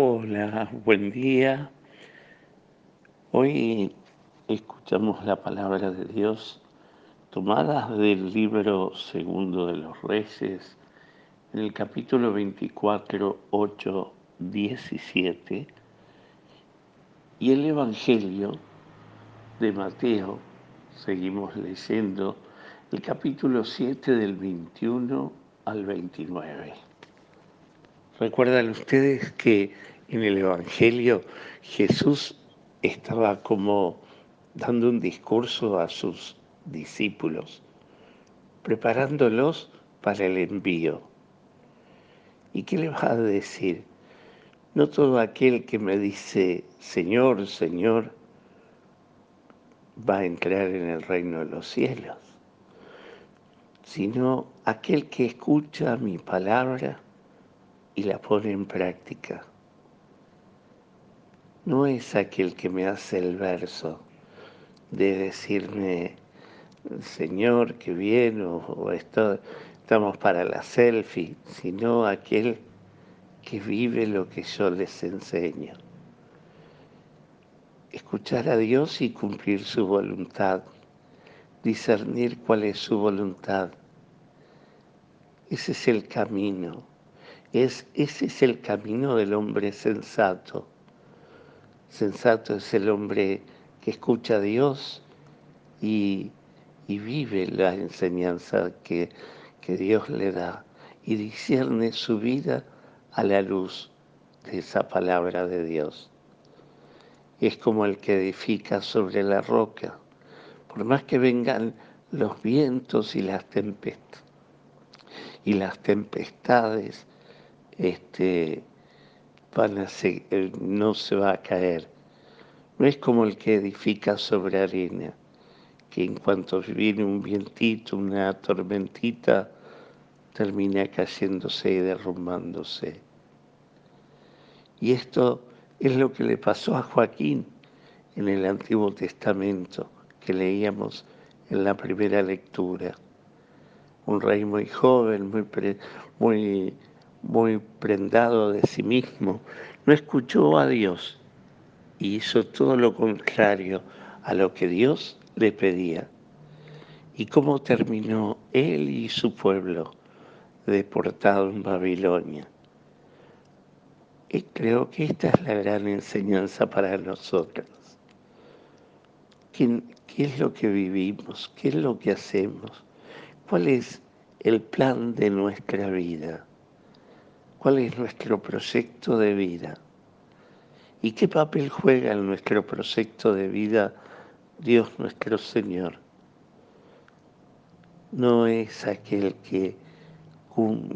Hola, buen día. Hoy escuchamos la palabra de Dios tomada del libro segundo de los Reyes, en el capítulo 24, 8, 17, y el Evangelio de Mateo, seguimos leyendo el capítulo 7 del 21 al 29. Recuerdan ustedes que en el Evangelio Jesús estaba como dando un discurso a sus discípulos, preparándolos para el envío. ¿Y qué le va a decir? No todo aquel que me dice, Señor, Señor, va a entrar en el reino de los cielos, sino aquel que escucha mi palabra y la pone en práctica. No es aquel que me hace el verso de decirme, Señor, qué bien, o, estamos para la selfie, sino aquel que vive lo que yo les enseño. Escuchar a Dios y cumplir su voluntad, discernir cuál es su voluntad. Ese es el camino es, ese es el camino del hombre sensato. Sensato es el hombre que escucha a Dios y, vive la enseñanza que, que Dios le da y discierne su vida a la luz de esa palabra de Dios. Es como el que edifica sobre la roca, por más que vengan los vientos y las tempestades, y las tempestades este, no se va a caer. No es como el que edifica sobre arena, que en cuanto viene un vientito, una tormentita, termina cayéndose y derrumbándose. Y esto es lo que le pasó a Joaquín en el Antiguo Testamento, que leíamos en la primera lectura. Un rey muy joven, muy muy prendado de sí mismo, no escuchó a Dios y hizo todo lo contrario a lo que Dios le pedía. ¿Y cómo terminó él y su pueblo deportado en Babilonia? Y creo que esta es la gran enseñanza para nosotros. ¿Qué, ¿Qué, es lo que vivimos? ¿Qué es lo que hacemos? ¿Cuál es el plan de nuestra vida? Cuál es nuestro proyecto de vida y qué papel juega en nuestro proyecto de vida Dios nuestro Señor. No es aquel que,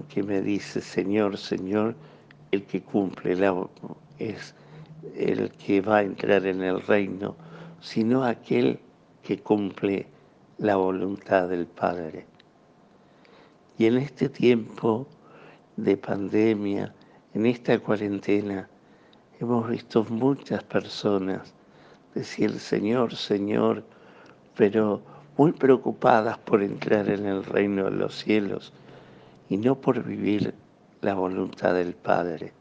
que me dice Señor, Señor, el que cumple es el que va a entrar en el reino, sino aquel que cumple la voluntad del Padre. Y en este tiempo de pandemia, en esta cuarentena, hemos visto muchas personas decir Señor, Señor, pero muy preocupadas por entrar en el reino de los cielos y no por vivir la voluntad del Padre.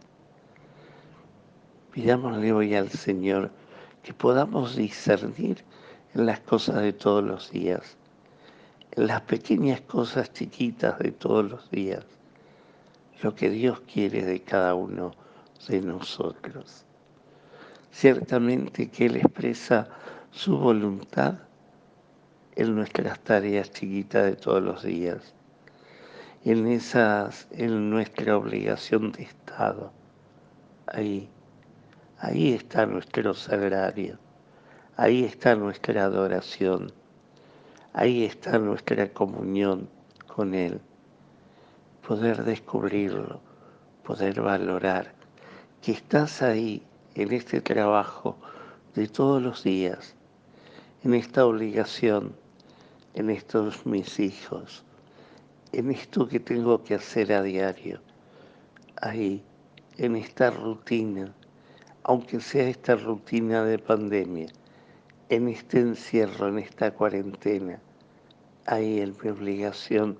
Pidámosle hoy al Señor que podamos discernir en las cosas de todos los días, en las pequeñas cosas chiquitas de todos los días lo que Dios quiere de cada uno de nosotros. Ciertamente que Él expresa su voluntad en nuestras tareas chiquitas de todos los días, en, esas, en nuestra obligación de Estado. Ahí, ahí está nuestro sagrario, ahí está nuestra adoración, ahí está nuestra comunión con Él poder descubrirlo, poder valorar que estás ahí en este trabajo de todos los días, en esta obligación, en estos mis hijos, en esto que tengo que hacer a diario, ahí, en esta rutina, aunque sea esta rutina de pandemia, en este encierro, en esta cuarentena, ahí en mi obligación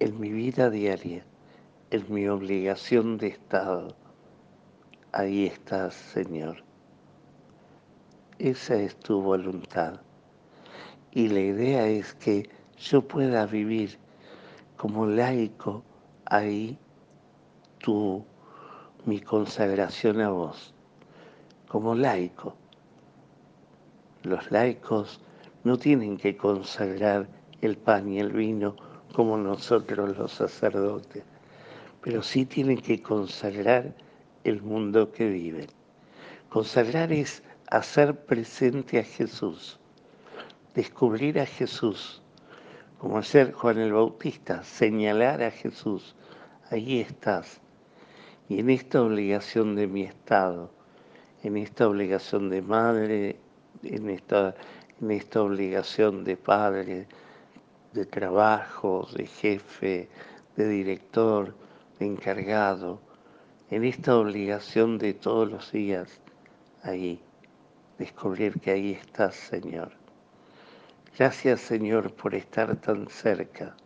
en mi vida diaria, en mi obligación de Estado. ahí estás, Señor. Esa es tu voluntad. Y la idea es que yo pueda vivir como laico ahí tu, mi consagración a vos, como laico. Los laicos no tienen que consagrar el pan y el vino como nosotros los sacerdotes, pero sí tienen que consagrar el mundo que viven. Consagrar es hacer presente a Jesús, descubrir a Jesús, como hacer Juan el Bautista, señalar a Jesús, ahí estás. Y en esta obligación de mi estado, en esta obligación de madre, en esta, en esta obligación de padre, de trabajo, de jefe, de director, de encargado, en esta obligación de todos los días, ahí, descubrir que ahí estás, Señor. Gracias, Señor, por estar tan cerca,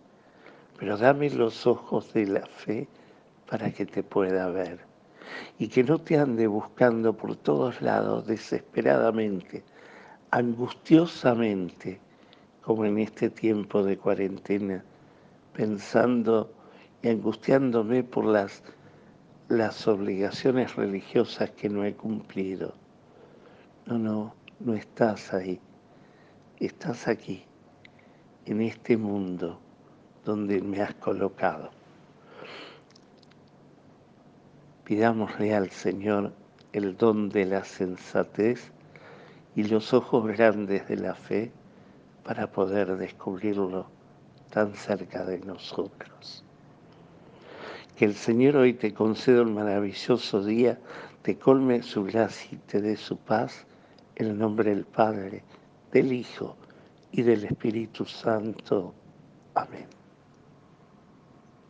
pero dame los ojos de la fe para que te pueda ver y que no te ande buscando por todos lados desesperadamente, angustiosamente, como en este tiempo de cuarentena, pensando y angustiándome por las, las obligaciones religiosas que no he cumplido. No, no, no estás ahí. Estás aquí, en este mundo donde me has colocado. Pidámosle al Señor el don de la sensatez y los ojos grandes de la fe para poder descubrirlo tan cerca de nosotros. Que el Señor hoy te conceda un maravilloso día, te colme su gracia y te dé su paz, en el nombre del Padre, del Hijo y del Espíritu Santo. Amén.